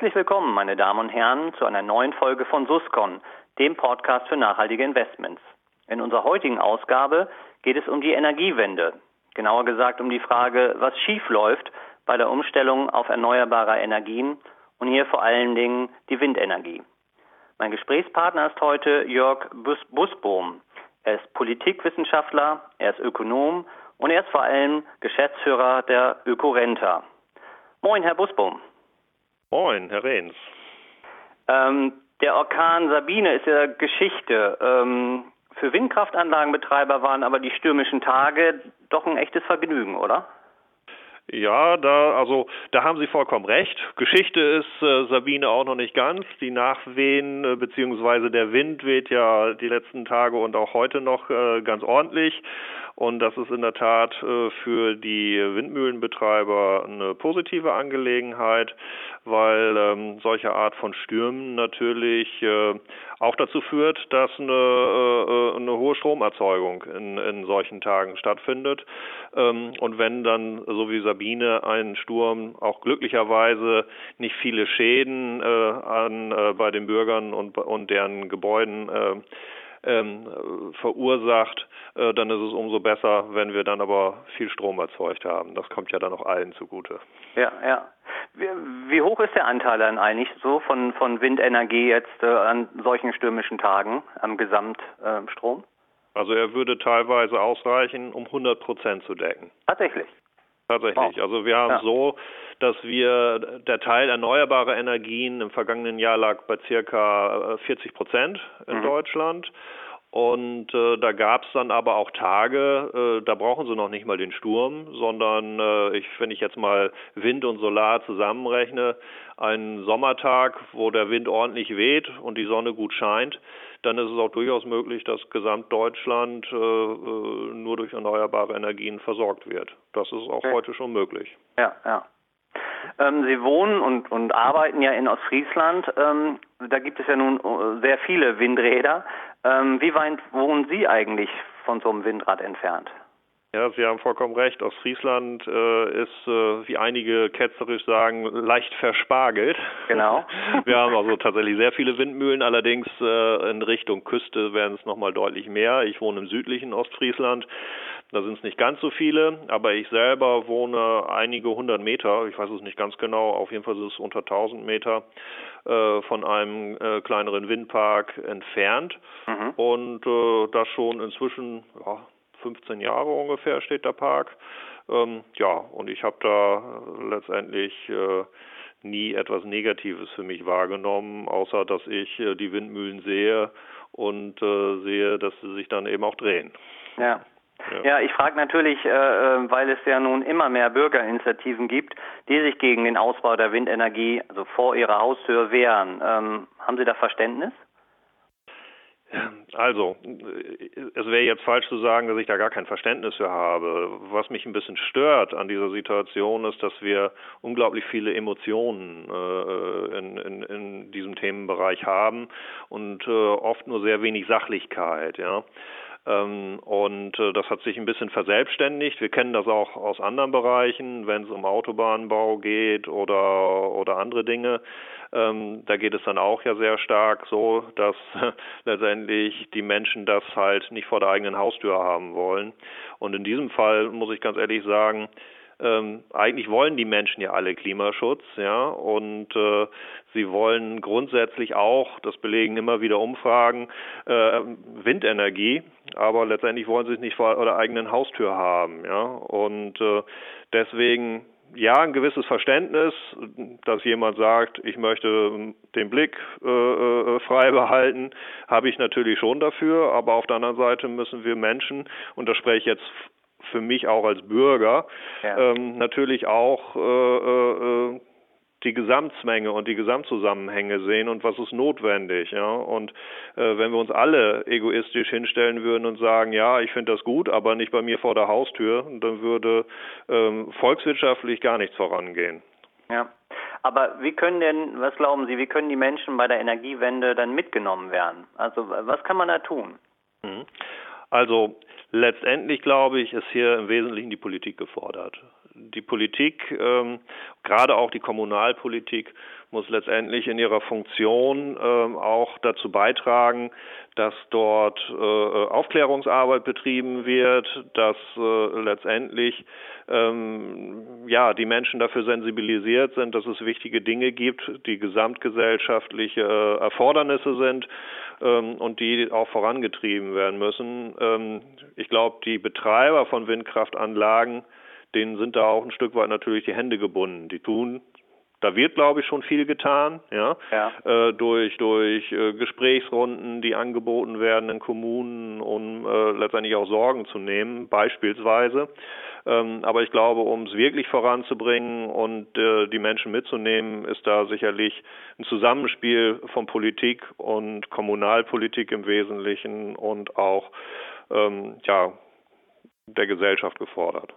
Herzlich willkommen, meine Damen und Herren, zu einer neuen Folge von Suscon, dem Podcast für nachhaltige Investments. In unserer heutigen Ausgabe geht es um die Energiewende. Genauer gesagt um die Frage, was schief läuft bei der Umstellung auf erneuerbare Energien und hier vor allen Dingen die Windenergie. Mein Gesprächspartner ist heute Jörg Bus Busbohm. Er ist Politikwissenschaftler, er ist Ökonom und er ist vor allem Geschäftsführer der Ökorenta. Moin, Herr Busbohm. Moin, Herr Rehns. Ähm, der Orkan Sabine ist ja Geschichte. Ähm, für Windkraftanlagenbetreiber waren aber die stürmischen Tage doch ein echtes Vergnügen, oder? Ja, da also da haben Sie vollkommen recht. Geschichte ist äh, Sabine auch noch nicht ganz. Die Nachwehen äh, beziehungsweise der Wind weht ja die letzten Tage und auch heute noch äh, ganz ordentlich. Und das ist in der Tat äh, für die Windmühlenbetreiber eine positive Angelegenheit, weil ähm, solche Art von Stürmen natürlich äh, auch dazu führt, dass eine, äh, eine hohe Stromerzeugung in, in solchen Tagen stattfindet. Ähm, und wenn dann, so wie Sabine, ein Sturm auch glücklicherweise nicht viele Schäden an, bei den Bürgern und, und deren Gebäuden äh, ähm, verursacht, äh, dann ist es umso besser, wenn wir dann aber viel Strom erzeugt haben. Das kommt ja dann auch allen zugute. Ja, ja. Wie, wie hoch ist der Anteil dann eigentlich so von, von Windenergie jetzt äh, an solchen stürmischen Tagen am Gesamtstrom? Äh, also er würde teilweise ausreichen, um 100 Prozent zu decken. Tatsächlich. Tatsächlich. Wow. Also wir haben ja. so, dass wir der Teil erneuerbarer Energien im vergangenen Jahr lag bei circa 40 äh, Prozent in mhm. Deutschland. Und äh, da gab es dann aber auch Tage, äh, da brauchen sie noch nicht mal den Sturm, sondern äh, ich, wenn ich jetzt mal Wind und Solar zusammenrechne, einen Sommertag, wo der Wind ordentlich weht und die Sonne gut scheint, dann ist es auch durchaus möglich, dass Gesamtdeutschland äh, äh, nur durch erneuerbare Energien versorgt wird. Das ist auch okay. heute schon möglich. Ja, ja. Ähm, Sie wohnen und, und arbeiten ja in Ostfriesland. Ähm, da gibt es ja nun äh, sehr viele Windräder. Ähm, wie weit wohnen Sie eigentlich von so einem Windrad entfernt? Ja, Sie haben vollkommen recht. Ostfriesland äh, ist, äh, wie einige ketzerisch sagen, leicht verspargelt. Genau. Wir haben also tatsächlich sehr viele Windmühlen, allerdings äh, in Richtung Küste werden es nochmal deutlich mehr. Ich wohne im südlichen Ostfriesland. Da sind es nicht ganz so viele, aber ich selber wohne einige hundert Meter, ich weiß es nicht ganz genau, auf jeden Fall ist es unter 1000 Meter äh, von einem äh, kleineren Windpark entfernt mhm. und äh, das schon inzwischen ja, 15 Jahre ungefähr steht der Park. Ähm, ja, und ich habe da letztendlich äh, nie etwas Negatives für mich wahrgenommen, außer dass ich äh, die Windmühlen sehe und äh, sehe, dass sie sich dann eben auch drehen. Ja. Ja, ja ich frage natürlich, äh, äh, weil es ja nun immer mehr Bürgerinitiativen gibt, die sich gegen den Ausbau der Windenergie, also vor ihrer Haustür, wehren. Ähm, haben Sie da Verständnis? Also, es wäre jetzt falsch zu sagen, dass ich da gar kein Verständnis für habe. Was mich ein bisschen stört an dieser Situation ist, dass wir unglaublich viele Emotionen äh, in, in, in diesem Themenbereich haben und äh, oft nur sehr wenig Sachlichkeit. Ja. Ähm, und äh, das hat sich ein bisschen verselbstständigt. Wir kennen das auch aus anderen Bereichen, wenn es um Autobahnbau geht oder, oder andere Dinge. Ähm, da geht es dann auch ja sehr stark so, dass letztendlich die Menschen das halt nicht vor der eigenen Haustür haben wollen. Und in diesem Fall muss ich ganz ehrlich sagen, ähm, eigentlich wollen die Menschen ja alle Klimaschutz, ja, und äh, sie wollen grundsätzlich auch, das belegen immer wieder Umfragen, äh, Windenergie, aber letztendlich wollen sie es nicht vor der eigenen Haustür haben, ja, und äh, deswegen ja, ein gewisses Verständnis, dass jemand sagt, ich möchte den Blick äh, äh, frei behalten, habe ich natürlich schon dafür, aber auf der anderen Seite müssen wir Menschen, und das spreche ich jetzt für mich auch als Bürger ja. ähm, natürlich auch äh, äh, äh, die Gesamtzmenge und die Gesamtzusammenhänge sehen und was ist notwendig. Ja? Und äh, wenn wir uns alle egoistisch hinstellen würden und sagen, ja, ich finde das gut, aber nicht bei mir vor der Haustür, dann würde ähm, volkswirtschaftlich gar nichts vorangehen. Ja. Aber wie können denn, was glauben Sie, wie können die Menschen bei der Energiewende dann mitgenommen werden? Also was kann man da tun? Mhm. Also letztendlich glaube ich, ist hier im Wesentlichen die Politik gefordert. Die Politik, ähm, gerade auch die Kommunalpolitik, muss letztendlich in ihrer Funktion ähm, auch dazu beitragen, dass dort äh, Aufklärungsarbeit betrieben wird, dass äh, letztendlich ähm, ja die Menschen dafür sensibilisiert sind, dass es wichtige Dinge gibt, die gesamtgesellschaftliche äh, Erfordernisse sind ähm, und die auch vorangetrieben werden müssen. Ähm, ich glaube, die Betreiber von Windkraftanlagen denen sind da auch ein Stück weit natürlich die Hände gebunden. Die tun da wird, glaube ich, schon viel getan, ja, ja. Äh, durch durch äh, Gesprächsrunden, die angeboten werden in Kommunen, um äh, letztendlich auch Sorgen zu nehmen, beispielsweise. Ähm, aber ich glaube, um es wirklich voranzubringen und äh, die Menschen mitzunehmen, ist da sicherlich ein Zusammenspiel von Politik und Kommunalpolitik im Wesentlichen und auch ähm, ja der Gesellschaft gefordert.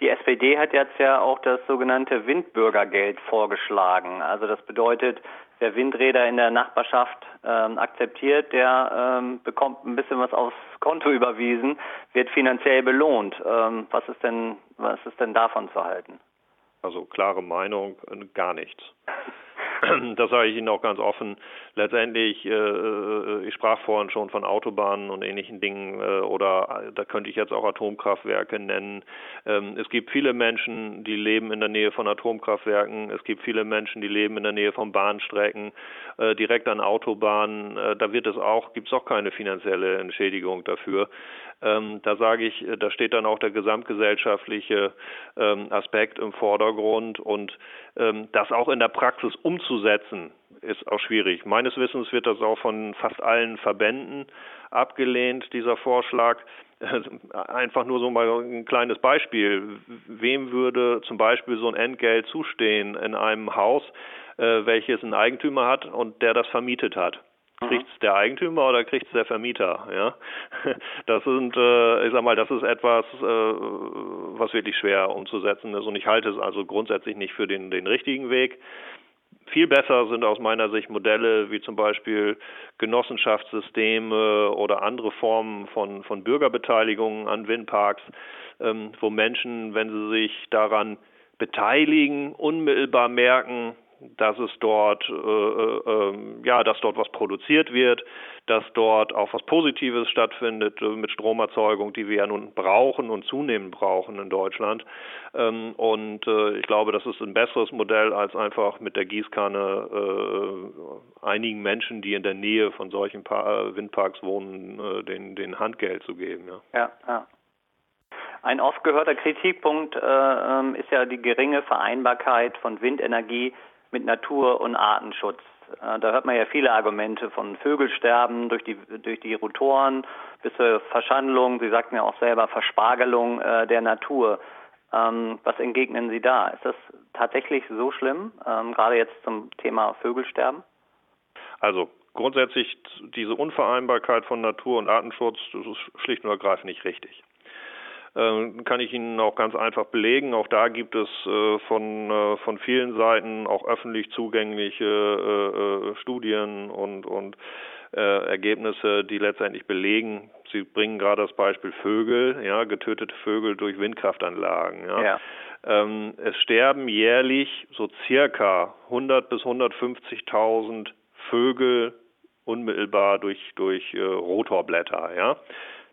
Die SPD hat jetzt ja auch das sogenannte Windbürgergeld vorgeschlagen. Also das bedeutet, wer Windräder in der Nachbarschaft ähm, akzeptiert, der ähm, bekommt ein bisschen was aufs Konto überwiesen, wird finanziell belohnt. Ähm, was ist denn, was ist denn davon zu halten? Also klare Meinung, äh, gar nichts. das sage ich Ihnen auch ganz offen. Letztendlich, äh, äh, ich sprach vorhin schon von Autobahnen und ähnlichen Dingen äh, oder äh, da könnte ich jetzt auch Atomkraftwerke nennen. Ähm, es gibt viele Menschen, die leben in der Nähe von Atomkraftwerken. Es gibt viele Menschen, die leben in der Nähe von Bahnstrecken, äh, direkt an Autobahnen. Äh, da wird es auch, gibt es auch keine finanzielle Entschädigung dafür. Ähm, da sage ich, da steht dann auch der gesamtgesellschaftliche ähm, Aspekt im Vordergrund und ähm, das auch in der Praxis umzusetzen, ist auch schwierig. Meines Wissens wird das auch von fast allen Verbänden abgelehnt, dieser Vorschlag. Einfach nur so mal ein kleines Beispiel. Wem würde zum Beispiel so ein Entgelt zustehen in einem Haus, äh, welches einen Eigentümer hat und der das vermietet hat? Kriegt es der Eigentümer oder kriegt es der Vermieter? Ja, das sind, äh, ich sag mal, das ist etwas, äh, was wirklich schwer umzusetzen ist und ich halte es also grundsätzlich nicht für den den richtigen Weg. Viel besser sind aus meiner Sicht Modelle wie zum Beispiel Genossenschaftssysteme oder andere Formen von, von Bürgerbeteiligung an Windparks, ähm, wo Menschen, wenn sie sich daran beteiligen, unmittelbar merken, dass es dort, äh, äh, ähm, ja, dass dort was produziert wird, dass dort auch was Positives stattfindet äh, mit Stromerzeugung, die wir ja nun brauchen und zunehmend brauchen in Deutschland. Ähm, und äh, ich glaube, das ist ein besseres Modell, als einfach mit der Gießkanne äh, einigen Menschen, die in der Nähe von solchen pa Windparks wohnen, äh, den, den Handgeld zu geben. Ja, ja. ja. Ein oft gehörter Kritikpunkt äh, ähm, ist ja die geringe Vereinbarkeit von Windenergie mit Natur- und Artenschutz. Äh, da hört man ja viele Argumente von Vögelsterben durch die, durch die Rotoren bis zur Verschandlung, Sie sagten ja auch selber Verspargelung äh, der Natur. Ähm, was entgegnen Sie da? Ist das tatsächlich so schlimm, ähm, gerade jetzt zum Thema Vögelsterben? Also grundsätzlich diese Unvereinbarkeit von Natur- und Artenschutz, das ist schlicht und ergreifend nicht richtig. Ähm, kann ich Ihnen auch ganz einfach belegen. Auch da gibt es äh, von, äh, von vielen Seiten auch öffentlich zugängliche äh, Studien und, und Ergebnisse, die letztendlich belegen, Sie bringen gerade das Beispiel Vögel, ja, getötete Vögel durch Windkraftanlagen. Ja. ja. Ähm, es sterben jährlich so circa 100 bis 150.000 Vögel unmittelbar durch durch äh, Rotorblätter. Ja.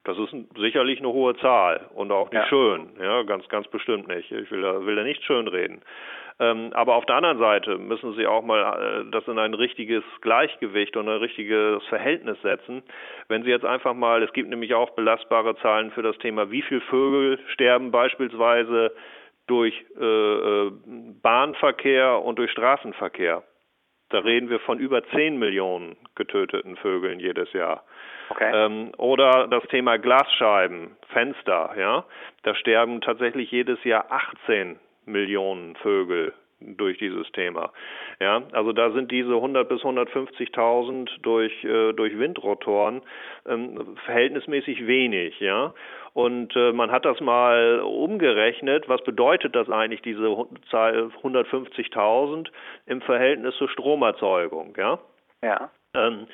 Das ist sicherlich eine hohe Zahl und auch nicht ja. schön, ja, ganz, ganz bestimmt nicht. Ich will da, will da nicht schön reden. Ähm, aber auf der anderen Seite müssen Sie auch mal äh, das in ein richtiges Gleichgewicht und ein richtiges Verhältnis setzen. Wenn Sie jetzt einfach mal, es gibt nämlich auch belastbare Zahlen für das Thema, wie viele Vögel sterben beispielsweise durch äh, äh Bahnverkehr und durch Straßenverkehr. Da reden wir von über 10 Millionen getöteten Vögeln jedes Jahr. Okay. Ähm, oder das Thema Glasscheiben, Fenster, ja. Da sterben tatsächlich jedes Jahr 18 Millionen Vögel durch dieses Thema. Ja, also da sind diese 100 bis 150.000 durch äh, durch Windrotoren ähm, verhältnismäßig wenig, ja. Und äh, man hat das mal umgerechnet. Was bedeutet das eigentlich diese Zahl 150.000 im Verhältnis zur Stromerzeugung, ja? Ja. Ähm,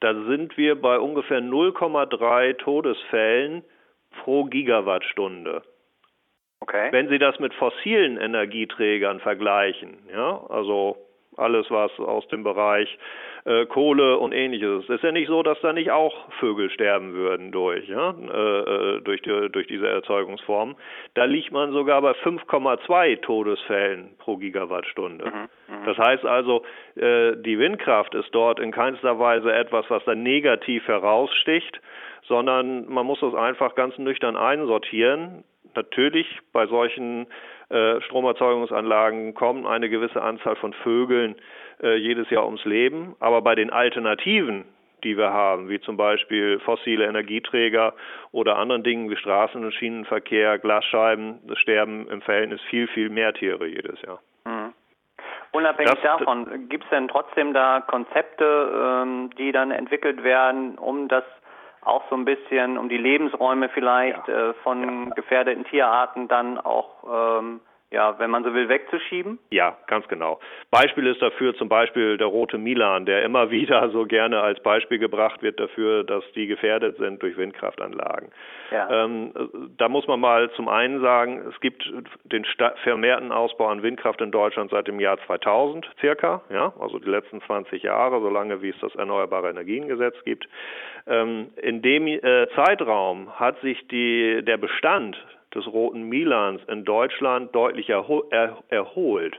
da sind wir bei ungefähr 0,3 Todesfällen pro Gigawattstunde. Okay. Wenn Sie das mit fossilen Energieträgern vergleichen, ja, also alles was aus dem Bereich äh, Kohle und ähnliches. Es ist ja nicht so, dass da nicht auch Vögel sterben würden durch, ja, äh, äh durch, die, durch diese Erzeugungsform. Da liegt man sogar bei 5,2 Todesfällen pro Gigawattstunde. Mhm, mhm, das heißt also, äh, die Windkraft ist dort in keinster Weise etwas, was da negativ heraussticht, sondern man muss das einfach ganz nüchtern einsortieren. Natürlich bei solchen äh, Stromerzeugungsanlagen kommen eine gewisse Anzahl von Vögeln äh, jedes Jahr ums Leben, aber bei den Alternativen, die wir haben, wie zum Beispiel fossile Energieträger oder anderen Dingen wie Straßen- und Schienenverkehr, Glasscheiben, sterben im Verhältnis viel, viel mehr Tiere jedes Jahr. Mhm. Unabhängig das, davon, gibt es denn trotzdem da Konzepte, ähm, die dann entwickelt werden, um das auch so ein bisschen um die Lebensräume vielleicht ja. äh, von ja. gefährdeten Tierarten dann auch ähm, ja, wenn man so will, wegzuschieben? Ja, ganz genau. Beispiel ist dafür zum Beispiel der rote Milan, der immer wieder so gerne als Beispiel gebracht wird dafür, dass die gefährdet sind durch Windkraftanlagen. Ja. Ähm, da muss man mal zum einen sagen, es gibt den vermehrten Ausbau an Windkraft in Deutschland seit dem Jahr 2000 circa, ja, also die letzten 20 Jahre, solange wie es das Erneuerbare Energiengesetz gibt. Ähm, in dem äh, Zeitraum hat sich die, der Bestand des roten Milans in Deutschland deutlich erho er erholt.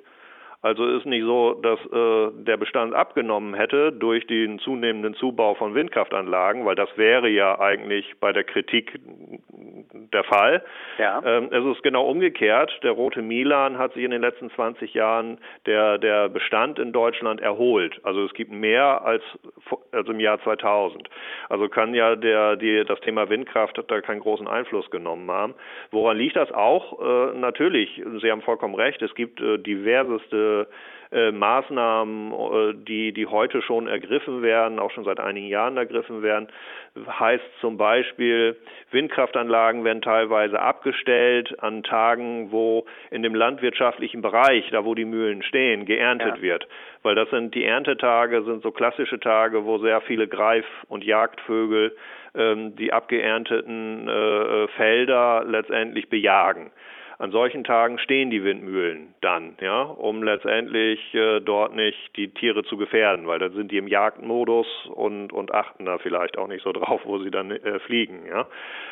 Also ist nicht so, dass äh, der Bestand abgenommen hätte durch den zunehmenden Zubau von Windkraftanlagen, weil das wäre ja eigentlich bei der Kritik der Fall. Ja. Ähm, es ist genau umgekehrt. Der rote Milan hat sich in den letzten 20 Jahren der, der Bestand in Deutschland erholt. Also es gibt mehr als, als im Jahr 2000. Also kann ja der, die, das Thema Windkraft da keinen großen Einfluss genommen haben. Woran liegt das auch? Äh, natürlich, Sie haben vollkommen recht, es gibt äh, diverseste äh, Maßnahmen, äh, die, die heute schon ergriffen werden, auch schon seit einigen Jahren ergriffen werden. Heißt zum Beispiel, Windkraftanlagen werden teilweise abgestellt an Tagen, wo in dem landwirtschaftlichen Bereich, da wo die Mühlen stehen, geerntet ja. wird. Weil das sind die Erntetage, sind so klassische Tage, wo sehr viele Greif- und Jagdvögel ähm, die abgeernteten äh, Felder letztendlich bejagen. An solchen Tagen stehen die Windmühlen dann, ja, um letztendlich äh, dort nicht die Tiere zu gefährden, weil dann sind die im Jagdmodus und, und achten da vielleicht auch nicht so drauf, wo sie dann äh, fliegen, ja.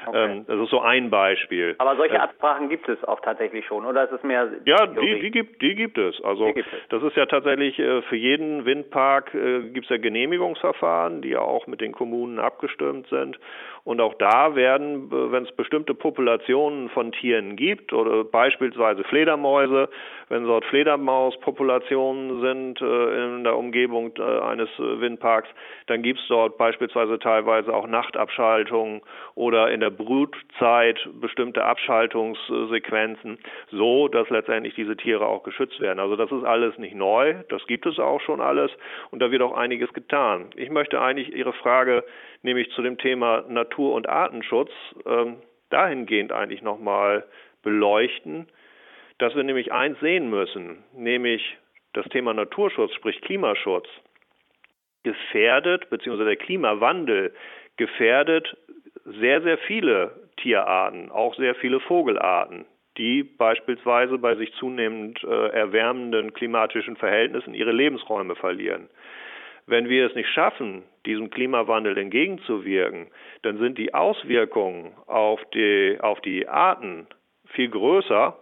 Okay. Ähm, das ist so ein Beispiel. Aber solche äh, Absprachen gibt es auch tatsächlich schon, oder ist es mehr? Ja, die, die gibt, die gibt es. Also gibt es. das ist ja tatsächlich äh, für jeden Windpark äh, gibt es ja Genehmigungsverfahren, die ja auch mit den Kommunen abgestimmt sind. Und auch da werden, äh, wenn es bestimmte Populationen von Tieren gibt oder beispielsweise Fledermäuse, wenn dort Fledermauspopulationen sind äh, in der Umgebung äh, eines Windparks, dann gibt es dort beispielsweise teilweise auch Nachtabschaltungen oder in der Brutzeit bestimmte Abschaltungssequenzen, so dass letztendlich diese Tiere auch geschützt werden. Also das ist alles nicht neu, das gibt es auch schon alles und da wird auch einiges getan. Ich möchte eigentlich Ihre Frage nämlich zu dem Thema Natur- und Artenschutz ähm, dahingehend eigentlich nochmal beleuchten, dass wir nämlich eins sehen müssen, nämlich das Thema Naturschutz, sprich Klimaschutz, gefährdet, beziehungsweise der Klimawandel gefährdet sehr, sehr viele Tierarten, auch sehr viele Vogelarten, die beispielsweise bei sich zunehmend äh, erwärmenden klimatischen Verhältnissen ihre Lebensräume verlieren. Wenn wir es nicht schaffen, diesem Klimawandel entgegenzuwirken, dann sind die Auswirkungen auf die, auf die Arten viel größer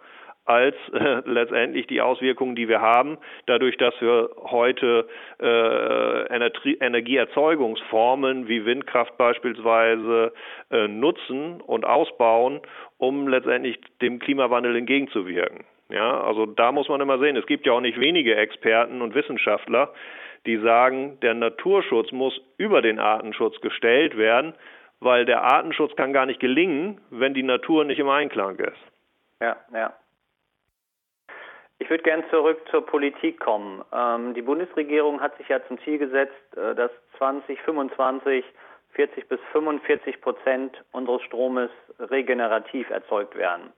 als äh, letztendlich die Auswirkungen, die wir haben, dadurch, dass wir heute äh, Energieerzeugungsformen wie Windkraft beispielsweise äh, nutzen und ausbauen, um letztendlich dem Klimawandel entgegenzuwirken. Ja, also da muss man immer sehen, es gibt ja auch nicht wenige Experten und Wissenschaftler, die sagen, der Naturschutz muss über den Artenschutz gestellt werden, weil der Artenschutz kann gar nicht gelingen, wenn die Natur nicht im Einklang ist. Ja, ja. Ich würde gerne zurück zur Politik kommen. Ähm, die Bundesregierung hat sich ja zum Ziel gesetzt, äh, dass 2025 40 bis 45 Prozent unseres Stromes regenerativ erzeugt werden.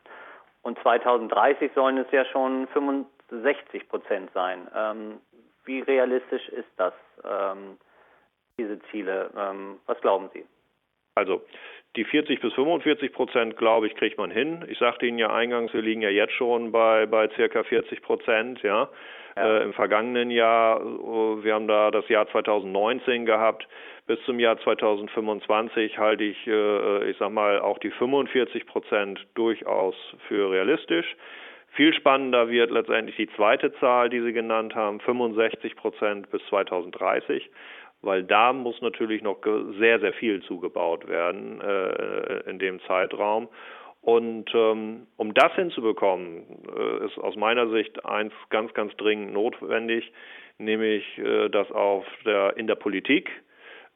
Und 2030 sollen es ja schon 65 Prozent sein. Ähm, wie realistisch ist das, ähm, diese Ziele? Ähm, was glauben Sie? Also die 40 bis 45 Prozent, glaube ich, kriegt man hin. Ich sagte Ihnen ja eingangs, wir liegen ja jetzt schon bei, bei circa 40 Prozent, ja. ja. Äh, Im vergangenen Jahr, äh, wir haben da das Jahr 2019 gehabt. Bis zum Jahr 2025 halte ich, äh, ich sag mal, auch die 45 Prozent durchaus für realistisch. Viel spannender wird letztendlich die zweite Zahl, die Sie genannt haben, 65 Prozent bis 2030 weil da muss natürlich noch sehr, sehr viel zugebaut werden äh, in dem Zeitraum. Und ähm, um das hinzubekommen, äh, ist aus meiner Sicht eins ganz, ganz dringend notwendig, nämlich äh, dass auf der, in der Politik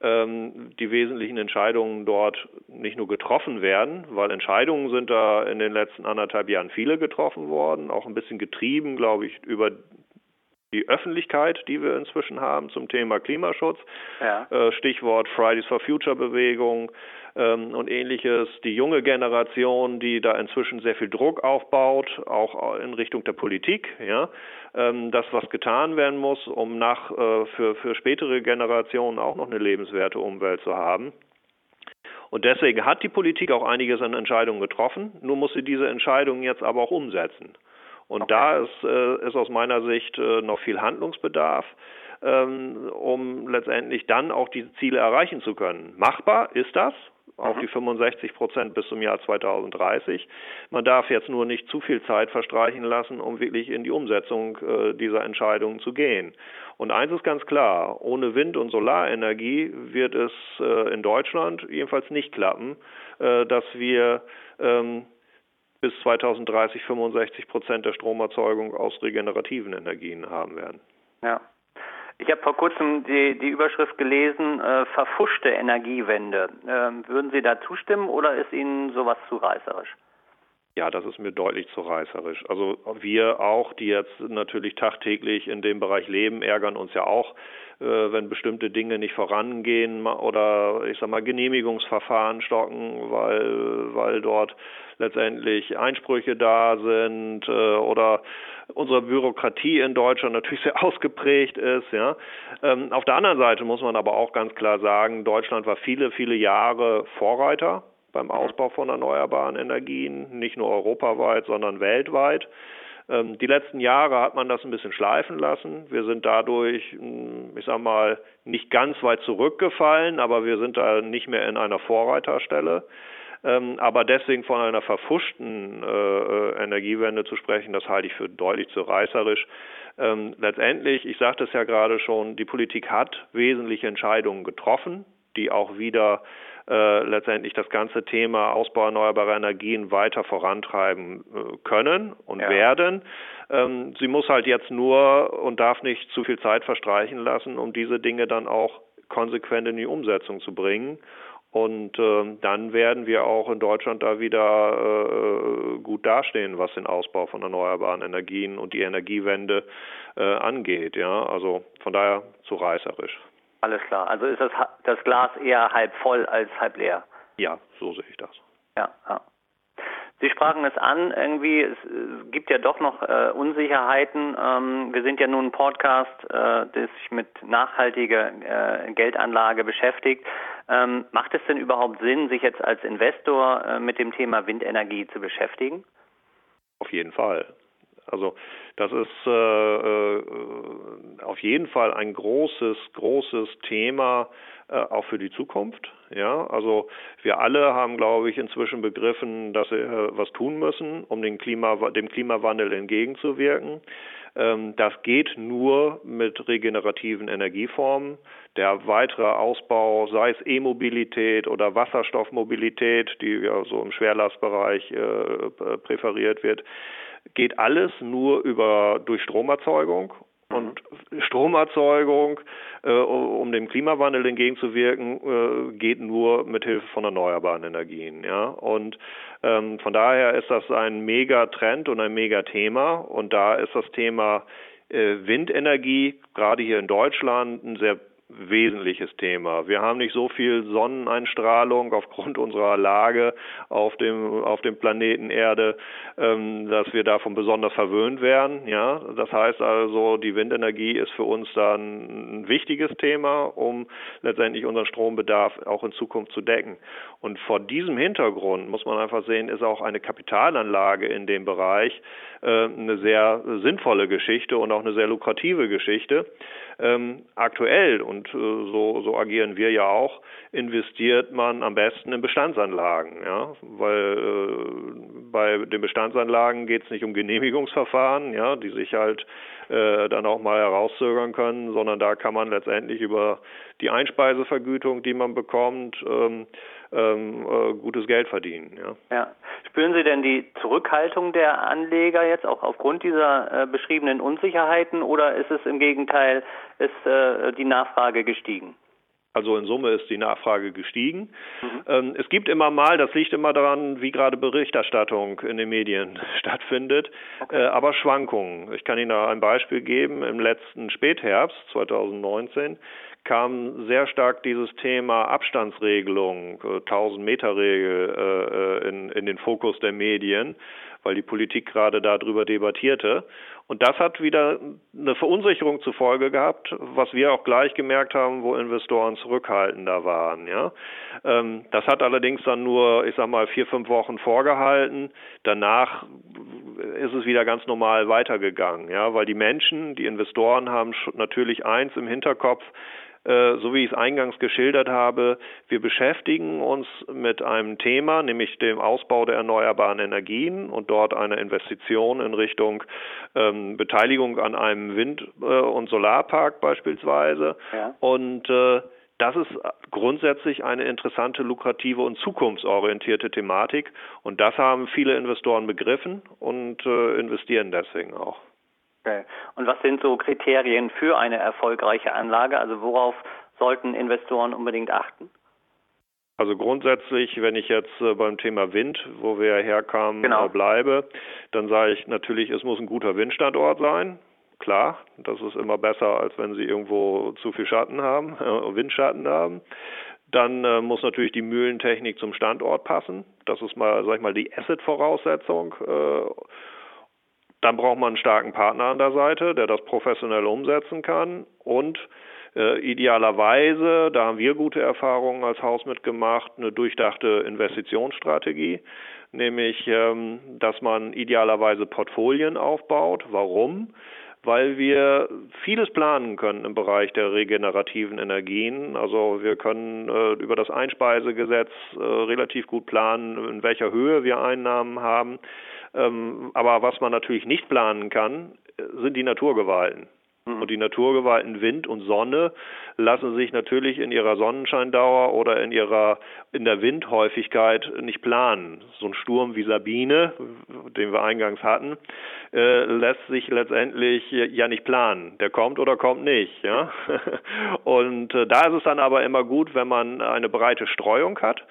ähm, die wesentlichen Entscheidungen dort nicht nur getroffen werden, weil Entscheidungen sind da in den letzten anderthalb Jahren viele getroffen worden, auch ein bisschen getrieben, glaube ich, über die Öffentlichkeit, die wir inzwischen haben zum Thema Klimaschutz. Ja. Äh, Stichwort Fridays for Future Bewegung ähm, und ähnliches. Die junge Generation, die da inzwischen sehr viel Druck aufbaut, auch in Richtung der Politik, ja, ähm, dass was getan werden muss, um nach äh, für, für spätere Generationen auch noch eine lebenswerte Umwelt zu haben. Und deswegen hat die Politik auch einiges an Entscheidungen getroffen. Nur muss sie diese Entscheidungen jetzt aber auch umsetzen. Und okay. da ist, äh, ist aus meiner Sicht äh, noch viel Handlungsbedarf, ähm, um letztendlich dann auch diese Ziele erreichen zu können. Machbar ist das, auch mhm. die 65 Prozent bis zum Jahr 2030. Man darf jetzt nur nicht zu viel Zeit verstreichen lassen, um wirklich in die Umsetzung äh, dieser Entscheidungen zu gehen. Und eins ist ganz klar, ohne Wind- und Solarenergie wird es äh, in Deutschland jedenfalls nicht klappen, äh, dass wir ähm, bis 2030 65 Prozent der Stromerzeugung aus regenerativen Energien haben werden. Ja. Ich habe vor kurzem die, die Überschrift gelesen, äh, verfuschte Energiewende. Ähm, würden Sie da zustimmen oder ist Ihnen sowas zu reißerisch? Ja, das ist mir deutlich zu reißerisch. Also wir auch, die jetzt natürlich tagtäglich in dem Bereich leben, ärgern uns ja auch, wenn bestimmte Dinge nicht vorangehen oder ich sag mal Genehmigungsverfahren stocken, weil weil dort letztendlich Einsprüche da sind äh, oder unsere Bürokratie in Deutschland natürlich sehr ausgeprägt ist. Ja. Ähm, auf der anderen Seite muss man aber auch ganz klar sagen, Deutschland war viele, viele Jahre Vorreiter beim Ausbau von erneuerbaren Energien, nicht nur europaweit, sondern weltweit. Ähm, die letzten Jahre hat man das ein bisschen schleifen lassen. Wir sind dadurch, hm, ich sag mal, nicht ganz weit zurückgefallen, aber wir sind da nicht mehr in einer Vorreiterstelle. Ähm, aber deswegen von einer verfuschten äh, äh, Energiewende zu sprechen, das halte ich für deutlich zu reißerisch. Ähm, letztendlich, ich sagte es ja gerade schon, die Politik hat wesentliche Entscheidungen getroffen, die auch wieder äh, letztendlich das ganze Thema Ausbau erneuerbarer Energien weiter vorantreiben äh, können und ja. werden. Ähm, sie muss halt jetzt nur und darf nicht zu viel Zeit verstreichen lassen, um diese Dinge dann auch konsequent in die Umsetzung zu bringen. Und äh, dann werden wir auch in Deutschland da wieder äh, gut dastehen, was den Ausbau von erneuerbaren Energien und die Energiewende äh, angeht. Ja, also von daher zu reißerisch. Alles klar. Also ist das, das Glas eher halb voll als halb leer? Ja, so sehe ich das. Ja, ja. Sie sprachen es an, irgendwie, es, gibt ja doch noch äh, Unsicherheiten. Ähm, wir sind ja nun ein Podcast, äh, der sich mit nachhaltiger äh, Geldanlage beschäftigt. Ähm, macht es denn überhaupt Sinn, sich jetzt als Investor äh, mit dem Thema Windenergie zu beschäftigen? Auf jeden Fall. Also das ist äh, äh, auf jeden Fall ein großes, großes Thema äh, auch für die Zukunft. Ja, also wir alle haben, glaube ich, inzwischen begriffen, dass wir was tun müssen, um den Klima, dem Klimawandel entgegenzuwirken. Ähm, das geht nur mit regenerativen Energieformen. Der weitere Ausbau, sei es E-Mobilität oder Wasserstoffmobilität, die ja so im Schwerlastbereich äh, präferiert wird, geht alles nur über durch Stromerzeugung und Stromerzeugung, äh, um dem Klimawandel entgegenzuwirken, äh, geht nur mit Hilfe von erneuerbaren Energien. Ja? Und ähm, von daher ist das ein Megatrend und ein Megathema. Und da ist das Thema äh, Windenergie gerade hier in Deutschland ein sehr wesentliches Thema. Wir haben nicht so viel Sonneneinstrahlung aufgrund unserer Lage auf dem auf dem Planeten Erde, ähm, dass wir davon besonders verwöhnt werden. Ja, das heißt also, die Windenergie ist für uns dann ein wichtiges Thema, um letztendlich unseren Strombedarf auch in Zukunft zu decken. Und vor diesem Hintergrund muss man einfach sehen, ist auch eine Kapitalanlage in dem Bereich äh, eine sehr sinnvolle Geschichte und auch eine sehr lukrative Geschichte. Ähm, aktuell, und äh, so, so agieren wir ja auch, investiert man am besten in Bestandsanlagen, ja, weil äh, bei den Bestandsanlagen geht es nicht um Genehmigungsverfahren, ja, die sich halt äh, dann auch mal herauszögern können, sondern da kann man letztendlich über die Einspeisevergütung, die man bekommt, ähm, ähm, äh, gutes Geld verdienen. Ja. ja. Spüren Sie denn die Zurückhaltung der Anleger jetzt auch aufgrund dieser äh, beschriebenen Unsicherheiten oder ist es im Gegenteil, ist äh, die Nachfrage gestiegen? Also in Summe ist die Nachfrage gestiegen. Mhm. Ähm, es gibt immer mal, das liegt immer daran, wie gerade Berichterstattung in den Medien stattfindet, okay. äh, aber Schwankungen. Ich kann Ihnen da ein Beispiel geben. Im letzten Spätherbst 2019 kam sehr stark dieses Thema Abstandsregelung, 1000 Meter Regel äh, äh, in, in den Fokus der Medien, weil die Politik gerade darüber debattierte. Und das hat wieder eine Verunsicherung zur Folge gehabt, was wir auch gleich gemerkt haben, wo Investoren zurückhaltender waren. Ja, ähm, das hat allerdings dann nur, ich sag mal, vier fünf Wochen vorgehalten. Danach ist es wieder ganz normal weitergegangen. Ja, weil die Menschen, die Investoren haben natürlich eins im Hinterkopf: äh, so wie ich es eingangs geschildert habe, wir beschäftigen uns mit einem Thema, nämlich dem Ausbau der erneuerbaren Energien und dort eine Investition in Richtung ähm, Beteiligung an einem Wind- äh, und Solarpark beispielsweise. Ja. Und äh, das ist grundsätzlich eine interessante, lukrative und zukunftsorientierte Thematik. Und das haben viele Investoren begriffen und äh, investieren deswegen auch. Okay. Und was sind so Kriterien für eine erfolgreiche Anlage? Also worauf sollten Investoren unbedingt achten? Also grundsätzlich, wenn ich jetzt äh, beim Thema Wind, wo wir herkamen, genau. Äh, bleibe, dann sage ich natürlich, es muss ein guter Windstandort sein. Klar, das ist immer besser, als wenn Sie irgendwo zu viel Schatten haben, äh, Windschatten haben. Dann äh, muss natürlich die Mühlentechnik zum Standort passen. Das ist mal, sag ich mal, die Asset-Voraussetzung. Äh, dann braucht man einen starken Partner an der Seite, der das professionell umsetzen kann und äh, idealerweise, da haben wir gute Erfahrungen als Haus mitgemacht, eine durchdachte Investitionsstrategie, nämlich ähm, dass man idealerweise Portfolien aufbaut. Warum? weil wir vieles planen können im Bereich der regenerativen Energien. Also wir können äh, über das Einspeisegesetz äh, relativ gut planen, in welcher Höhe wir Einnahmen haben. Ähm, aber was man natürlich nicht planen kann, sind die Naturgewalten. Mhm. Und die Naturgewalten Wind und Sonne lassen sich natürlich in ihrer Sonnenscheindauer oder in ihrer in der Windhäufigkeit nicht planen. So ein Sturm wie Sabine, den wir eingangs hatten, äh, lässt sich letztendlich ja nicht planen. Der kommt oder kommt nicht, ja. Und äh, da ist es dann aber immer gut, wenn man eine breite Streuung hat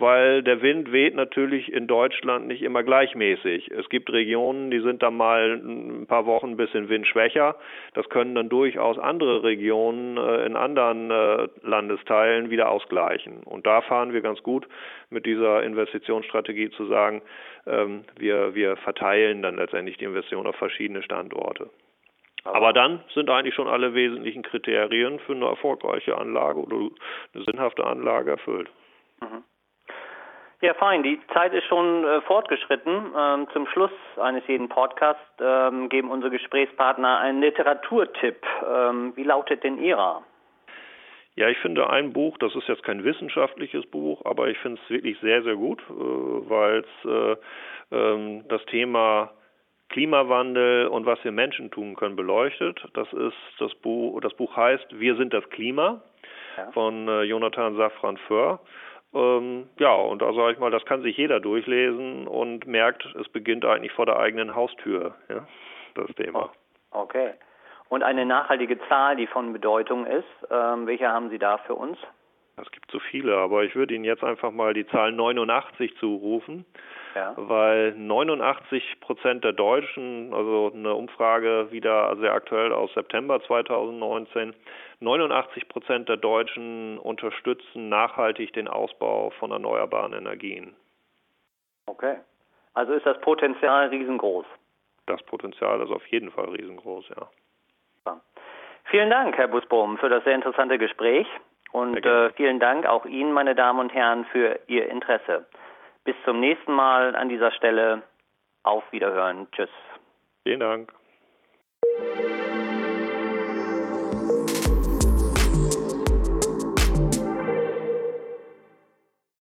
weil der Wind weht natürlich in Deutschland nicht immer gleichmäßig. Es gibt Regionen, die sind dann mal ein paar Wochen ein bisschen windschwächer. Das können dann durchaus andere Regionen äh, in anderen äh, Landesteilen wieder ausgleichen. Und da fahren wir ganz gut mit dieser Investitionsstrategie zu sagen, ähm, wir, wir verteilen dann letztendlich die Investition auf verschiedene Standorte. Aber dann sind eigentlich schon alle wesentlichen Kriterien für eine erfolgreiche Anlage oder eine sinnhafte Anlage erfüllt. Mhm. Ja, fein. Die Zeit ist schon äh, fortgeschritten. Ähm, zum Schluss eines jeden Podcasts ähm, geben unsere Gesprächspartner einen Literaturtipp. Ähm, wie lautet denn Ihrer? Ja, ich finde ein Buch, das ist jetzt kein wissenschaftliches Buch, aber ich finde es wirklich sehr, sehr gut, äh, weil es äh, ähm, das Thema Klimawandel und was wir Menschen tun können beleuchtet. Das ist das Buch, das Buch heißt Wir sind das Klima ja. von äh, Jonathan Safran Föhr. Ähm, ja, und da sage ich mal, das kann sich jeder durchlesen und merkt, es beginnt eigentlich vor der eigenen Haustür, ja, das Thema. Okay. Und eine nachhaltige Zahl, die von Bedeutung ist, ähm, welche haben Sie da für uns? Es gibt so viele, aber ich würde Ihnen jetzt einfach mal die Zahl 89 zurufen, ja. weil 89 Prozent der Deutschen, also eine Umfrage wieder sehr aktuell aus September 2019, 89 Prozent der Deutschen unterstützen nachhaltig den Ausbau von erneuerbaren Energien. Okay. Also ist das Potenzial riesengroß. Das Potenzial ist auf jeden Fall riesengroß, ja. ja. Vielen Dank, Herr Busbohm, für das sehr interessante Gespräch. Und äh, vielen Dank auch Ihnen, meine Damen und Herren, für Ihr Interesse. Bis zum nächsten Mal an dieser Stelle. Auf Wiederhören. Tschüss. Vielen Dank.